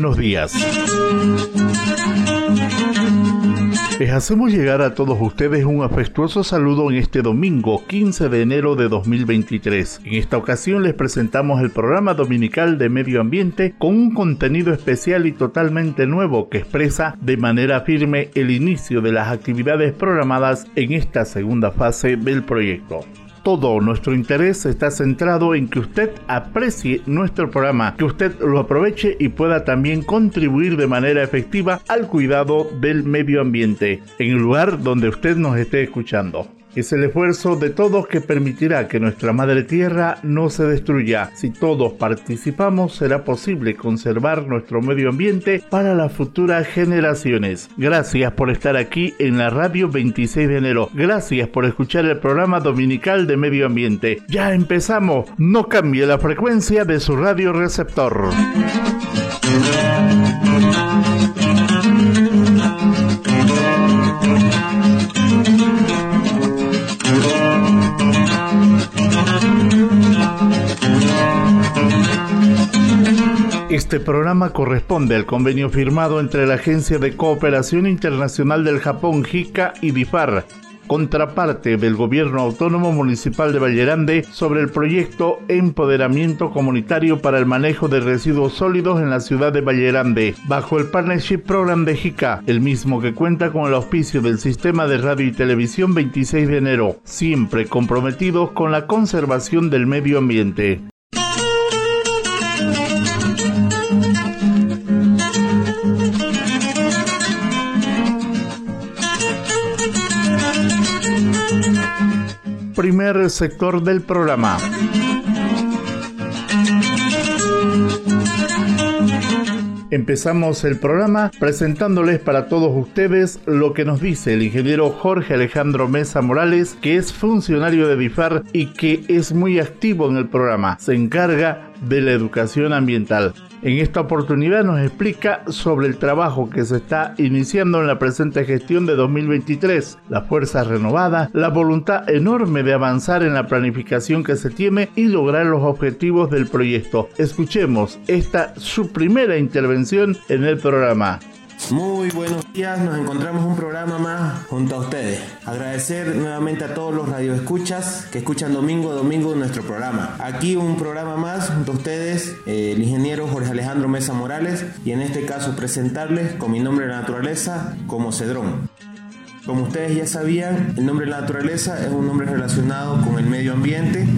Buenos días. Les hacemos llegar a todos ustedes un afectuoso saludo en este domingo 15 de enero de 2023. En esta ocasión les presentamos el programa dominical de medio ambiente con un contenido especial y totalmente nuevo que expresa de manera firme el inicio de las actividades programadas en esta segunda fase del proyecto todo nuestro interés está centrado en que usted aprecie nuestro programa, que usted lo aproveche y pueda también contribuir de manera efectiva al cuidado del medio ambiente en el lugar donde usted nos esté escuchando. Es el esfuerzo de todos que permitirá que nuestra madre tierra no se destruya. Si todos participamos será posible conservar nuestro medio ambiente para las futuras generaciones. Gracias por estar aquí en la radio 26 de enero. Gracias por escuchar el programa dominical de medio ambiente. Ya empezamos. No cambie la frecuencia de su radio receptor. Este programa corresponde al convenio firmado entre la Agencia de Cooperación Internacional del Japón, JICA, y DIFAR, contraparte del Gobierno Autónomo Municipal de Vallerande sobre el proyecto Empoderamiento Comunitario para el Manejo de Residuos Sólidos en la ciudad de Vallerande, bajo el Partnership Program de JICA, el mismo que cuenta con el auspicio del Sistema de Radio y Televisión 26 de enero, siempre comprometidos con la conservación del medio ambiente. Sector del programa. Empezamos el programa presentándoles para todos ustedes lo que nos dice el ingeniero Jorge Alejandro Mesa Morales, que es funcionario de DIFAR y que es muy activo en el programa. Se encarga de la educación ambiental. En esta oportunidad nos explica sobre el trabajo que se está iniciando en la presente gestión de 2023, la fuerza renovada, la voluntad enorme de avanzar en la planificación que se tiene y lograr los objetivos del proyecto. Escuchemos esta su primera intervención en el programa. Muy buenos días, nos encontramos un programa más junto a ustedes. Agradecer nuevamente a todos los radioescuchas que escuchan domingo a domingo nuestro programa. Aquí un programa más junto a ustedes, eh, el ingeniero Jorge Alejandro Mesa Morales, y en este caso presentarles con mi nombre de naturaleza como Cedrón. Como ustedes ya sabían, el nombre de la naturaleza es un nombre relacionado con el medio ambiente,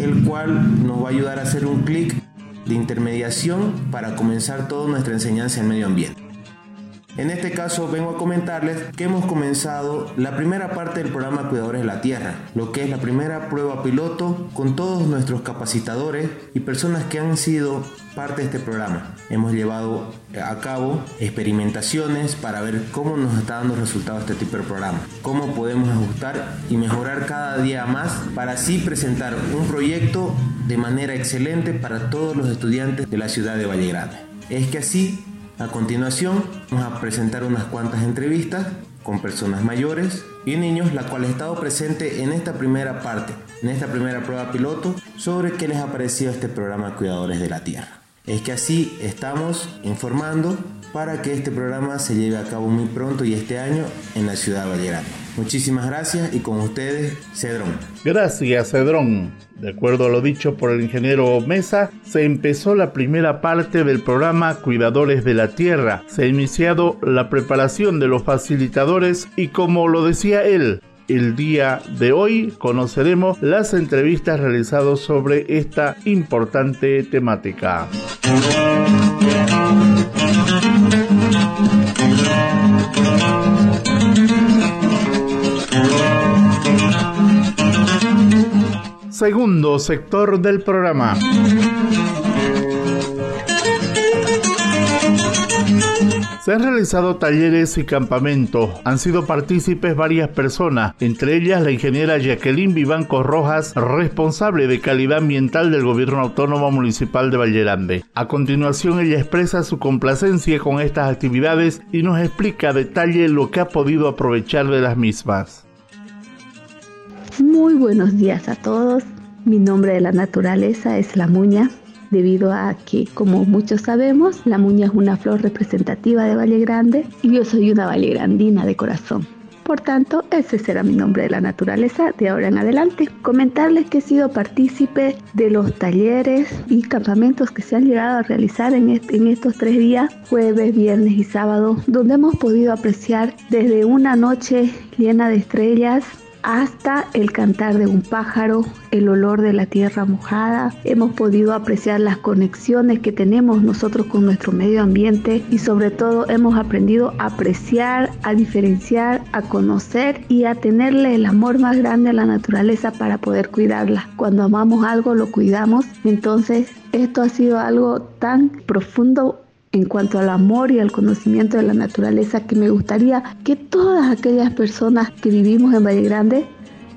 el cual nos va a ayudar a hacer un clic de intermediación para comenzar toda nuestra enseñanza en medio ambiente. En este caso vengo a comentarles que hemos comenzado la primera parte del programa Cuidadores de la Tierra, lo que es la primera prueba piloto con todos nuestros capacitadores y personas que han sido parte de este programa. Hemos llevado a cabo experimentaciones para ver cómo nos está dando resultados este tipo de programa, cómo podemos ajustar y mejorar cada día más para así presentar un proyecto de manera excelente para todos los estudiantes de la ciudad de Valle Grande. Es que así a continuación, vamos a presentar unas cuantas entrevistas con personas mayores y niños, la cual ha estado presente en esta primera parte, en esta primera prueba piloto, sobre qué les ha parecido este programa Cuidadores de la Tierra. Es que así estamos informando para que este programa se lleve a cabo muy pronto y este año en la ciudad de Vallerano. Muchísimas gracias y con ustedes, Cedrón. Gracias, Cedrón. De acuerdo a lo dicho por el ingeniero Mesa, se empezó la primera parte del programa Cuidadores de la Tierra. Se ha iniciado la preparación de los facilitadores y como lo decía él, el día de hoy conoceremos las entrevistas realizadas sobre esta importante temática. Segundo sector del programa. Se han realizado talleres y campamentos. Han sido partícipes varias personas, entre ellas la ingeniera Jacqueline Vivanco Rojas, responsable de calidad ambiental del Gobierno Autónomo Municipal de Vallerande. A continuación, ella expresa su complacencia con estas actividades y nos explica a detalle lo que ha podido aprovechar de las mismas. Muy buenos días a todos. Mi nombre de la naturaleza es La Muña. debido a que, como muchos sabemos, la muña es una flor representativa de Valle Grande y yo soy una vallegrandina de corazón. Por tanto, ese será mi nombre de la naturaleza de ahora en adelante. Comentarles que he sido partícipe de los talleres y campamentos que se han llegado a realizar en, en estos tres días, jueves, viernes y sábado, donde hemos podido apreciar desde una noche llena de estrellas hasta el cantar de un pájaro, el olor de la tierra mojada. Hemos podido apreciar las conexiones que tenemos nosotros con nuestro medio ambiente y sobre todo hemos aprendido a apreciar, a diferenciar, a conocer y a tenerle el amor más grande a la naturaleza para poder cuidarla. Cuando amamos algo lo cuidamos. Entonces esto ha sido algo tan profundo en cuanto al amor y al conocimiento de la naturaleza que me gustaría que todas aquellas personas que vivimos en Valle Grande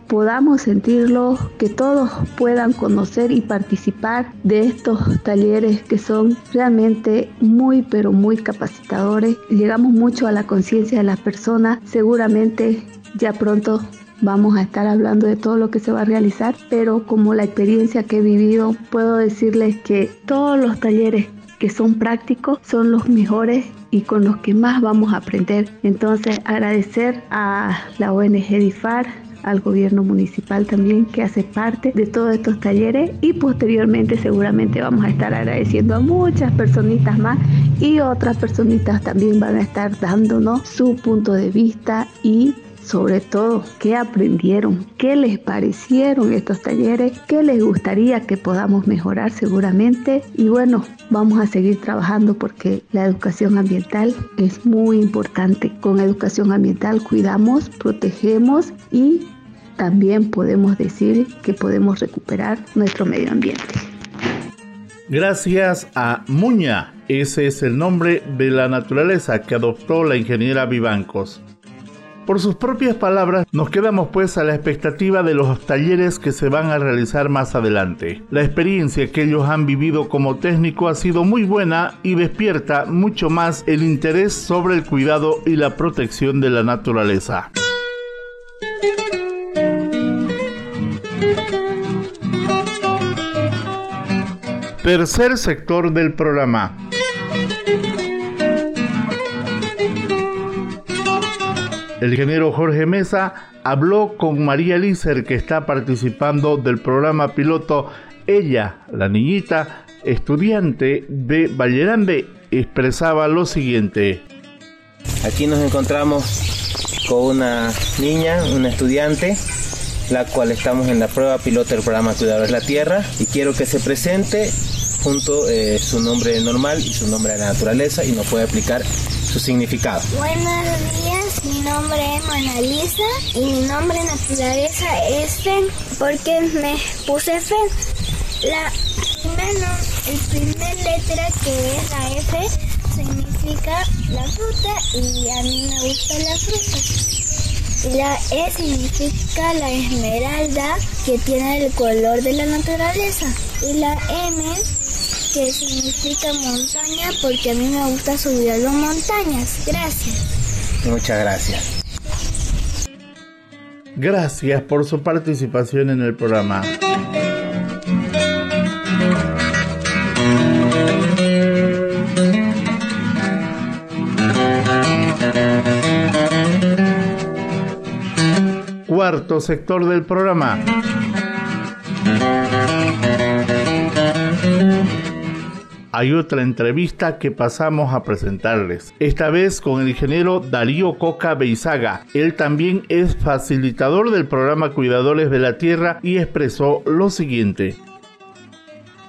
podamos sentirlo, que todos puedan conocer y participar de estos talleres que son realmente muy pero muy capacitadores. Llegamos mucho a la conciencia de las personas, seguramente ya pronto vamos a estar hablando de todo lo que se va a realizar, pero como la experiencia que he vivido, puedo decirles que todos los talleres que son prácticos son los mejores y con los que más vamos a aprender. Entonces agradecer a la ONG DIFAR, al gobierno municipal también que hace parte de todos estos talleres y posteriormente seguramente vamos a estar agradeciendo a muchas personitas más y otras personitas también van a estar dándonos su punto de vista y sobre todo qué aprendieron, qué les parecieron estos talleres, qué les gustaría que podamos mejorar seguramente y bueno, vamos a seguir trabajando porque la educación ambiental es muy importante. Con educación ambiental cuidamos, protegemos y también podemos decir que podemos recuperar nuestro medio ambiente. Gracias a Muña, ese es el nombre de la naturaleza que adoptó la ingeniera Vivancos. Por sus propias palabras, nos quedamos pues a la expectativa de los talleres que se van a realizar más adelante. La experiencia que ellos han vivido como técnico ha sido muy buena y despierta mucho más el interés sobre el cuidado y la protección de la naturaleza. Tercer sector del programa. El ingeniero Jorge Mesa habló con María Lícer, que está participando del programa piloto. Ella, la niñita, estudiante de Vallerande, expresaba lo siguiente. Aquí nos encontramos con una niña, una estudiante, la cual estamos en la prueba piloto del programa Cuidadores de la Tierra y quiero que se presente junto eh, su nombre normal y su nombre de la naturaleza y nos puede explicar significado. Buenos días, mi nombre es Mona Lisa y mi nombre naturaleza es Fen porque me puse Fen. La primera, el primer letra que es la F significa la fruta y a mí me gusta la fruta. La E significa la esmeralda que tiene el color de la naturaleza. Y la M que significa montaña porque a mí me gusta subir a las montañas. Gracias. Muchas gracias. Gracias por su participación en el programa. Cuarto sector del programa. Hay otra entrevista que pasamos a presentarles. Esta vez con el ingeniero Darío Coca Beizaga. Él también es facilitador del programa Cuidadores de la Tierra y expresó lo siguiente.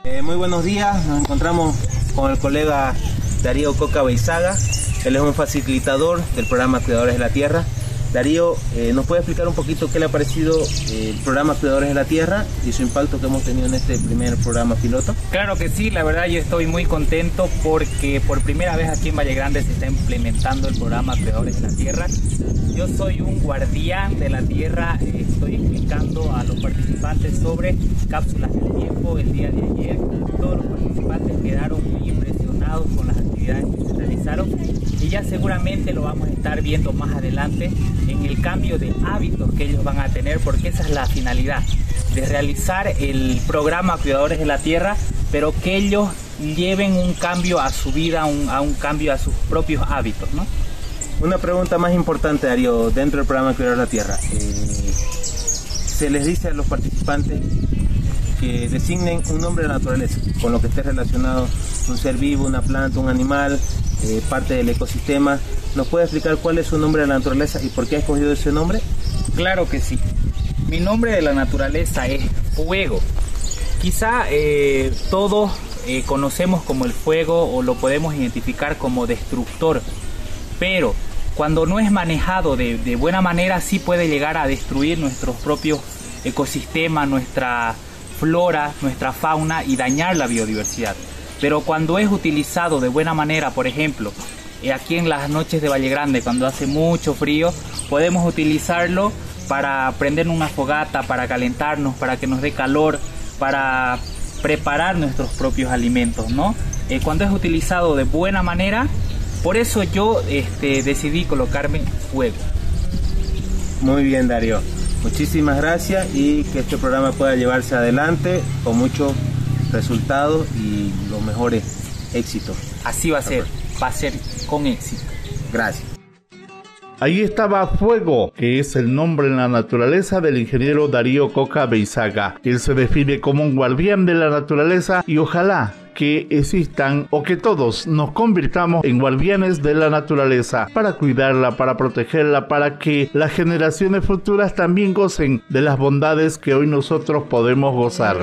Eh, muy buenos días, nos encontramos con el colega Darío Coca Beizaga. Él es un facilitador del programa Cuidadores de la Tierra. Darío, eh, ¿nos puede explicar un poquito qué le ha parecido eh, el programa Cuidadores de la Tierra y su impacto que hemos tenido en este primer programa piloto? Claro que sí, la verdad yo estoy muy contento porque por primera vez aquí en Valle Grande se está implementando el programa Cuidadores de la Tierra. Yo soy un guardián de la Tierra, eh, estoy explicando a los participantes sobre cápsulas del tiempo el día de ayer. Todos los participantes quedaron muy impresionados con las actividades que se realizaron y ya seguramente lo vamos a estar viendo más adelante en el cambio de hábitos que ellos van a tener, porque esa es la finalidad de realizar el programa Cuidadores de la Tierra pero que ellos lleven un cambio a su vida, a un cambio a sus propios hábitos, ¿no? Una pregunta más importante, Darío, dentro del programa Cuidar la Tierra. Eh, se les dice a los participantes designen un nombre de la naturaleza, con lo que esté relacionado un ser vivo, una planta, un animal, eh, parte del ecosistema. ¿Nos puede explicar cuál es su nombre de la naturaleza y por qué ha escogido ese nombre? Claro que sí. Mi nombre de la naturaleza es fuego. Quizá eh, todos eh, conocemos como el fuego o lo podemos identificar como destructor, pero cuando no es manejado de, de buena manera sí puede llegar a destruir nuestros propios ecosistemas, nuestra flora, nuestra fauna y dañar la biodiversidad. Pero cuando es utilizado de buena manera, por ejemplo, eh, aquí en las noches de Valle Grande, cuando hace mucho frío, podemos utilizarlo para prender una fogata, para calentarnos, para que nos dé calor, para preparar nuestros propios alimentos, ¿no? Eh, cuando es utilizado de buena manera, por eso yo este, decidí colocarme fuego. Muy bien, Darío. Muchísimas gracias y que este programa pueda llevarse adelante con muchos resultados y los mejores éxitos. Así va a ser, va a ser con éxito. Gracias. Ahí estaba Fuego, que es el nombre en la naturaleza del ingeniero Darío Coca Beizaga. Él se define como un guardián de la naturaleza y ojalá que existan o que todos nos convirtamos en guardianes de la naturaleza para cuidarla, para protegerla, para que las generaciones futuras también gocen de las bondades que hoy nosotros podemos gozar.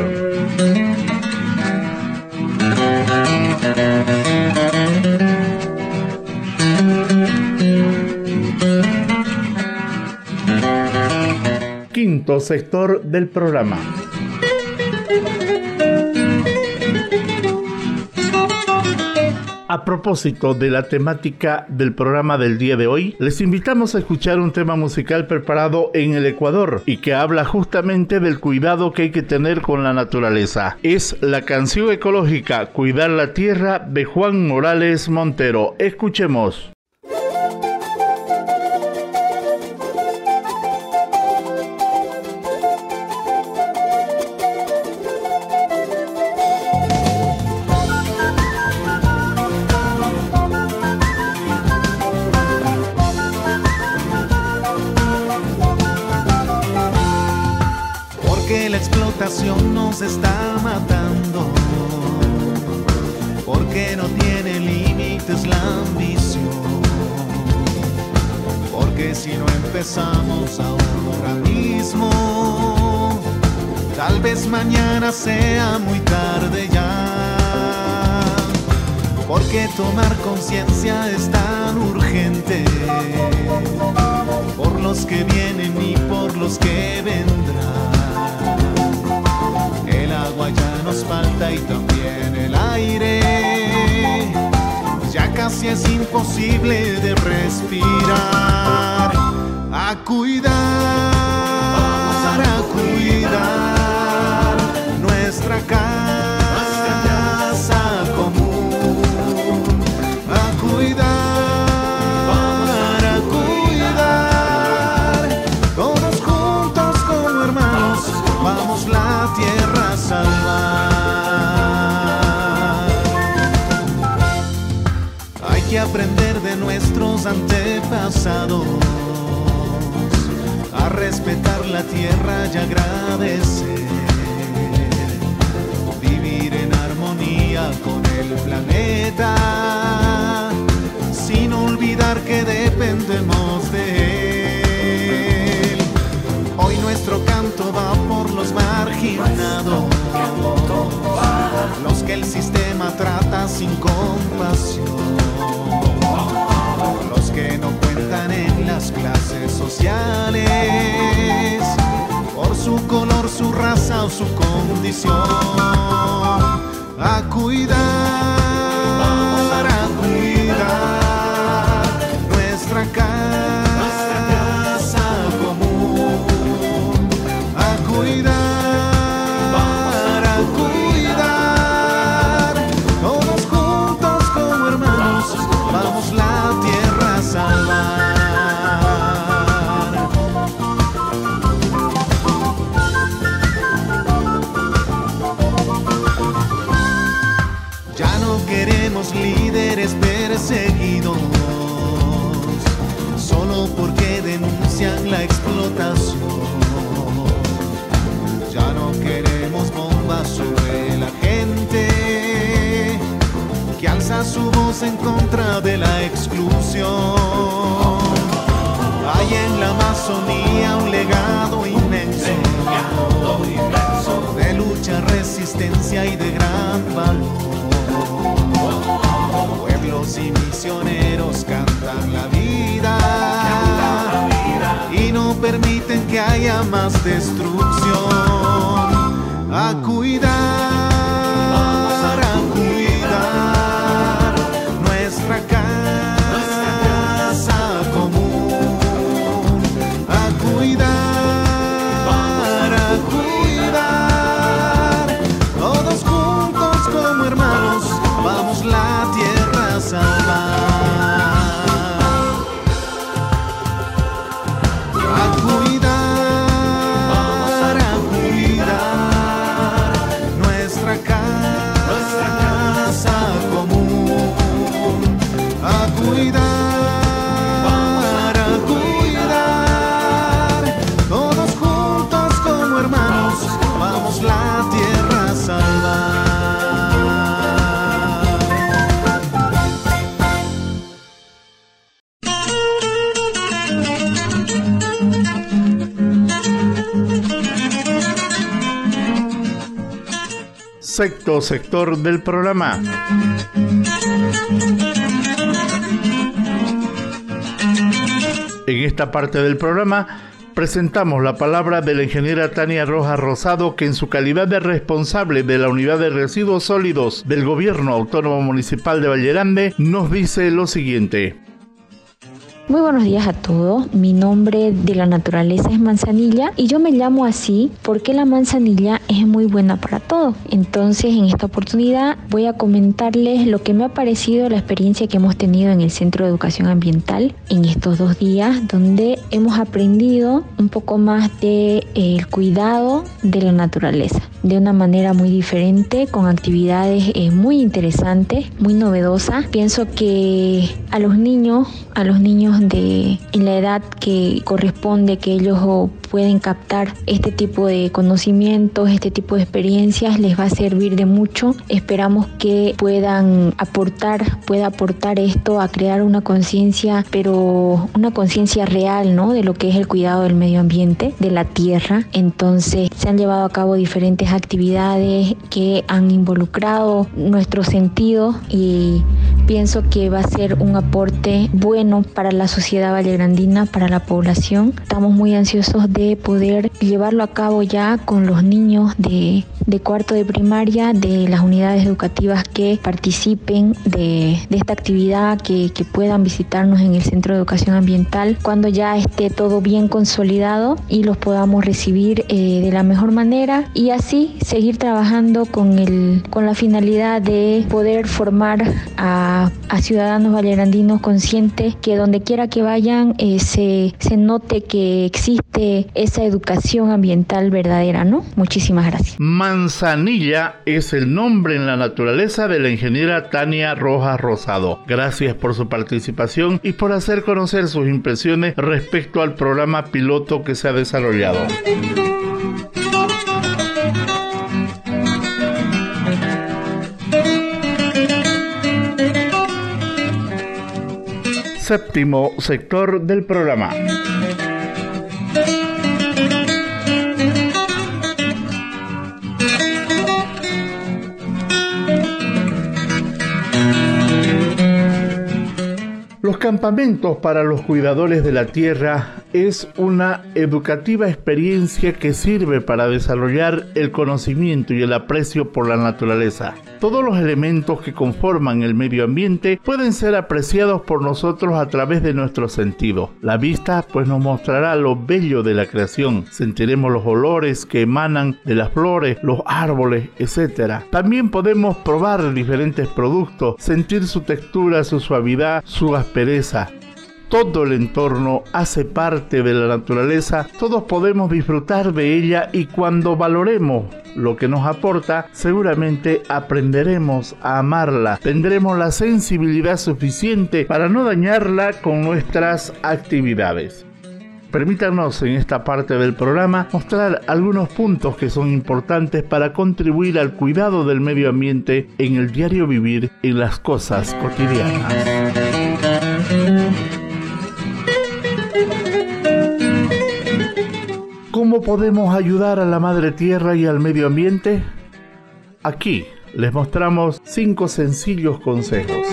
Quinto sector del programa. A propósito de la temática del programa del día de hoy, les invitamos a escuchar un tema musical preparado en el Ecuador y que habla justamente del cuidado que hay que tener con la naturaleza. Es la canción ecológica Cuidar la Tierra de Juan Morales Montero. Escuchemos. Porque tomar conciencia es tan urgente por los que vienen y por los que vendrán agua ya nos falta y también el aire. Ya casi es imposible de respirar. A cuidar, a cuidar nuestra casa antepasados, a respetar la tierra y agradecer, vivir en armonía con el planeta, sin olvidar que dependemos de él. Hoy nuestro canto va por los marginados, los que el sistema trata sin compasión sociales por su color, su raza o su condición. A cuidar. Permiten que haya más destrucción. A cuidar. Sector del programa. En esta parte del programa presentamos la palabra de la ingeniera Tania Rojas Rosado, que en su calidad de responsable de la unidad de residuos sólidos del Gobierno Autónomo Municipal de Vallerande, nos dice lo siguiente. Muy buenos días a todos. Mi nombre de la naturaleza es manzanilla y yo me llamo así porque la manzanilla es muy buena para todo. Entonces, en esta oportunidad voy a comentarles lo que me ha parecido la experiencia que hemos tenido en el Centro de Educación Ambiental en estos dos días, donde hemos aprendido un poco más de el cuidado de la naturaleza de una manera muy diferente, con actividades eh, muy interesantes, muy novedosas. Pienso que a los niños, a los niños de en la edad que corresponde que ellos pueden captar este tipo de conocimientos, este tipo de experiencias, les va a servir de mucho. Esperamos que puedan aportar, pueda aportar esto a crear una conciencia, pero una conciencia real, ¿no? De lo que es el cuidado del medio ambiente, de la tierra. Entonces, se han llevado a cabo diferentes actividades que han involucrado nuestro sentido y pienso que va a ser un aporte bueno para la sociedad vallegrandina, para la población. Estamos muy ansiosos de poder llevarlo a cabo ya con los niños de, cuarto de primaria, de las unidades educativas que participen de, esta actividad, que, puedan visitarnos en el Centro de Educación Ambiental cuando ya esté todo bien consolidado y los podamos recibir eh, de la mejor manera y así seguir trabajando con, el, con la finalidad de poder formar a, ciudadanos vallerandinos conscientes que donde quiera que vayan eh, se, se note que existe esa educación ambiental verdadera, ¿no? Muchísimas gracias. Manzanilla es el nombre en la naturaleza de la ingeniera Tania Rojas Rosado. Gracias por su participación y por hacer conocer sus impresiones respecto al programa piloto que se ha desarrollado. Séptimo sector del programa. Campamentos para los cuidadores de la tierra es una educativa experiencia que sirve para desarrollar el conocimiento y el aprecio por la naturaleza. Todos los elementos que conforman el medio ambiente pueden ser apreciados por nosotros a través de nuestros sentidos. La vista pues nos mostrará lo bello de la creación. Sentiremos los olores que emanan de las flores, los árboles, etc. También podemos probar diferentes productos, sentir su textura, su suavidad, su aspereza todo el entorno hace parte de la naturaleza, todos podemos disfrutar de ella y cuando valoremos lo que nos aporta, seguramente aprenderemos a amarla, tendremos la sensibilidad suficiente para no dañarla con nuestras actividades. Permítanos en esta parte del programa mostrar algunos puntos que son importantes para contribuir al cuidado del medio ambiente en el diario vivir en las cosas cotidianas. ¿Cómo podemos ayudar a la madre tierra y al medio ambiente? Aquí les mostramos cinco sencillos consejos.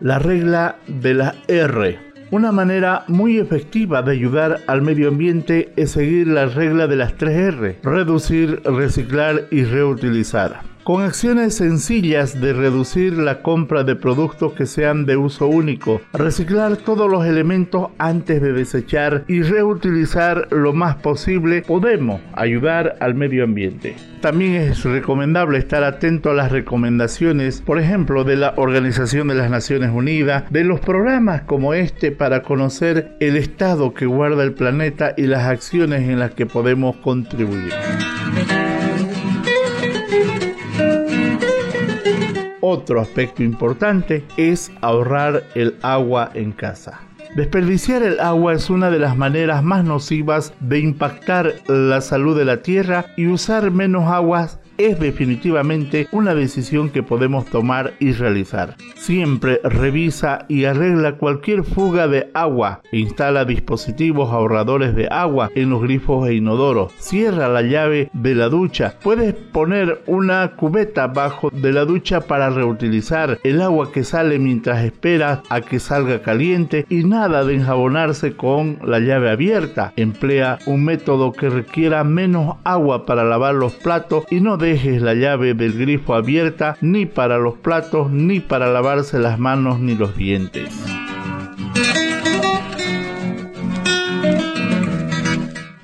La regla de la R. Una manera muy efectiva de ayudar al medio ambiente es seguir la regla de las 3 R. Reducir, reciclar y reutilizar con acciones sencillas de reducir la compra de productos que sean de uso único, reciclar todos los elementos antes de desechar y reutilizar lo más posible, podemos ayudar al medio ambiente. También es recomendable estar atento a las recomendaciones, por ejemplo, de la Organización de las Naciones Unidas, de los programas como este para conocer el estado que guarda el planeta y las acciones en las que podemos contribuir. Otro aspecto importante es ahorrar el agua en casa. Desperdiciar el agua es una de las maneras más nocivas de impactar la salud de la tierra y usar menos aguas es definitivamente una decisión que podemos tomar y realizar. Siempre revisa y arregla cualquier fuga de agua. Instala dispositivos ahorradores de agua en los grifos e inodoros. Cierra la llave de la ducha. Puedes poner una cubeta bajo de la ducha para reutilizar el agua que sale mientras esperas a que salga caliente y nada de enjabonarse con la llave abierta. Emplea un método que requiera menos agua para lavar los platos y no dejes la llave del grifo abierta ni para los platos, ni para lavarse las manos ni los dientes.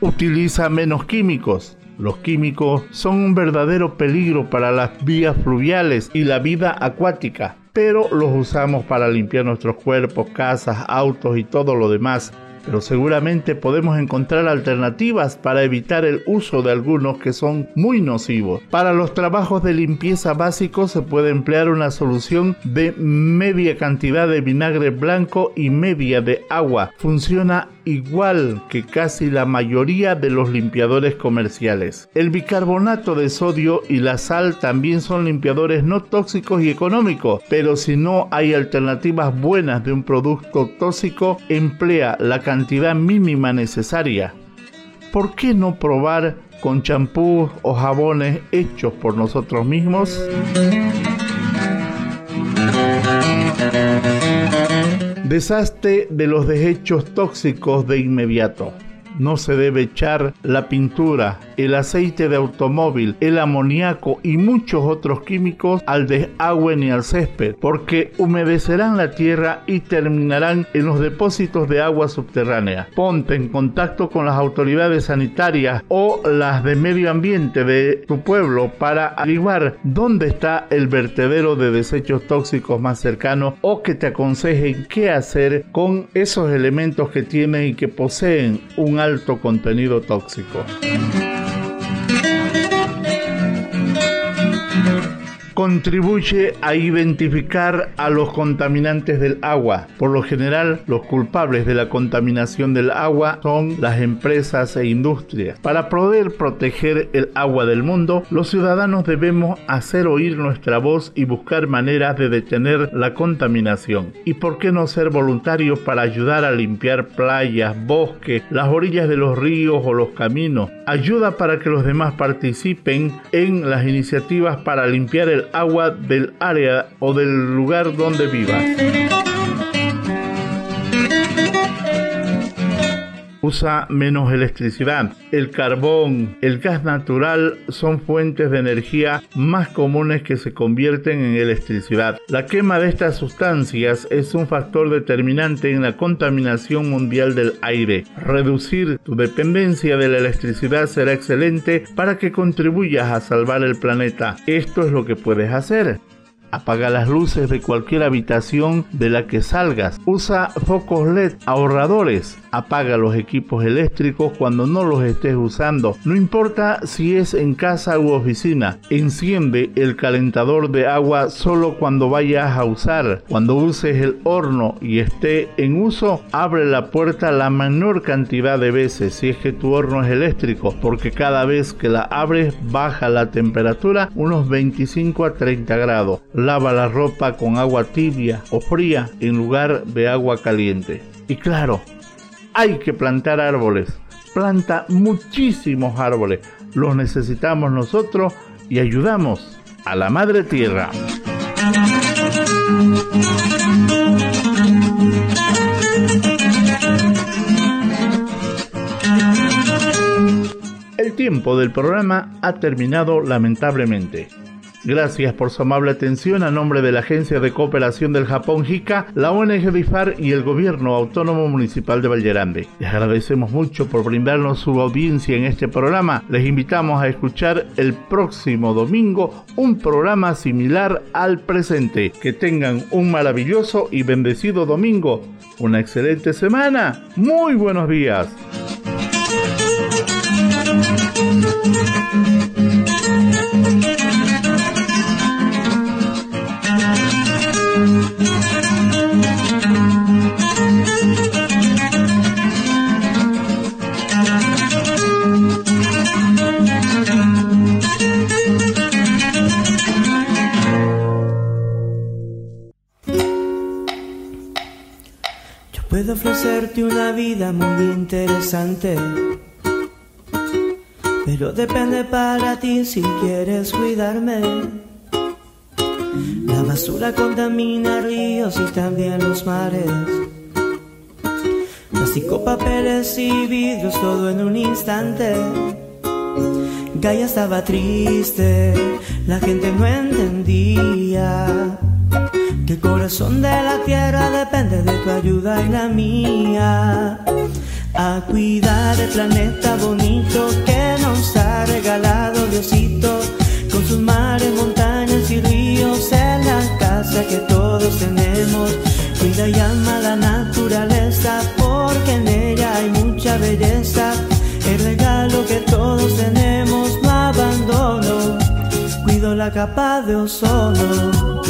Utiliza menos químicos. Los químicos son un verdadero peligro para las vías fluviales y la vida acuática, pero los usamos para limpiar nuestros cuerpos, casas, autos y todo lo demás pero seguramente podemos encontrar alternativas para evitar el uso de algunos que son muy nocivos. Para los trabajos de limpieza básicos se puede emplear una solución de media cantidad de vinagre blanco y media de agua. Funciona igual que casi la mayoría de los limpiadores comerciales. El bicarbonato de sodio y la sal también son limpiadores no tóxicos y económicos, pero si no hay alternativas buenas de un producto tóxico, emplea la cantidad mínima necesaria. ¿Por qué no probar con champús o jabones hechos por nosotros mismos? Deshazte de los desechos tóxicos de inmediato no se debe echar la pintura, el aceite de automóvil, el amoníaco y muchos otros químicos al desagüe ni al césped, porque humedecerán la tierra y terminarán en los depósitos de agua subterránea. Ponte en contacto con las autoridades sanitarias o las de medio ambiente de tu pueblo para averiguar dónde está el vertedero de desechos tóxicos más cercano o que te aconsejen qué hacer con esos elementos que tienen y que poseen un alto contenido tóxico. Contribuye a identificar a los contaminantes del agua. Por lo general, los culpables de la contaminación del agua son las empresas e industrias. Para poder proteger el agua del mundo, los ciudadanos debemos hacer oír nuestra voz y buscar maneras de detener la contaminación. ¿Y por qué no ser voluntarios para ayudar a limpiar playas, bosques, las orillas de los ríos o los caminos? Ayuda para que los demás participen en las iniciativas para limpiar el agua del área o del lugar donde vivas. Usa menos electricidad. El carbón, el gas natural son fuentes de energía más comunes que se convierten en electricidad. La quema de estas sustancias es un factor determinante en la contaminación mundial del aire. Reducir tu dependencia de la electricidad será excelente para que contribuyas a salvar el planeta. Esto es lo que puedes hacer. Apaga las luces de cualquier habitación de la que salgas. Usa focos LED ahorradores. Apaga los equipos eléctricos cuando no los estés usando. No importa si es en casa u oficina. Enciende el calentador de agua solo cuando vayas a usar. Cuando uses el horno y esté en uso, abre la puerta la menor cantidad de veces si es que tu horno es eléctrico, porque cada vez que la abres baja la temperatura unos 25 a 30 grados. Lava la ropa con agua tibia o fría en lugar de agua caliente. Y claro, hay que plantar árboles. Planta muchísimos árboles. Los necesitamos nosotros y ayudamos a la madre tierra. El tiempo del programa ha terminado lamentablemente. Gracias por su amable atención a nombre de la Agencia de Cooperación del Japón JICA, la ONG DIFAR y el Gobierno Autónomo Municipal de Vallerande. Les agradecemos mucho por brindarnos su audiencia en este programa. Les invitamos a escuchar el próximo domingo un programa similar al presente. Que tengan un maravilloso y bendecido domingo. Una excelente semana. Muy buenos días. Interesante, pero depende para ti si quieres cuidarme. La basura contamina ríos y también los mares. Plástico, papeles y vidrios, todo en un instante. Gaia estaba triste, la gente no entendía el corazón de la tierra depende de tu ayuda y la mía. A cuidar el planeta bonito que nos ha regalado Diosito. Con sus mares, montañas y ríos en la casa que todos tenemos. Cuida y ama la naturaleza porque en ella hay mucha belleza. El regalo que todos tenemos no abandono. Cuido la capa de ozono.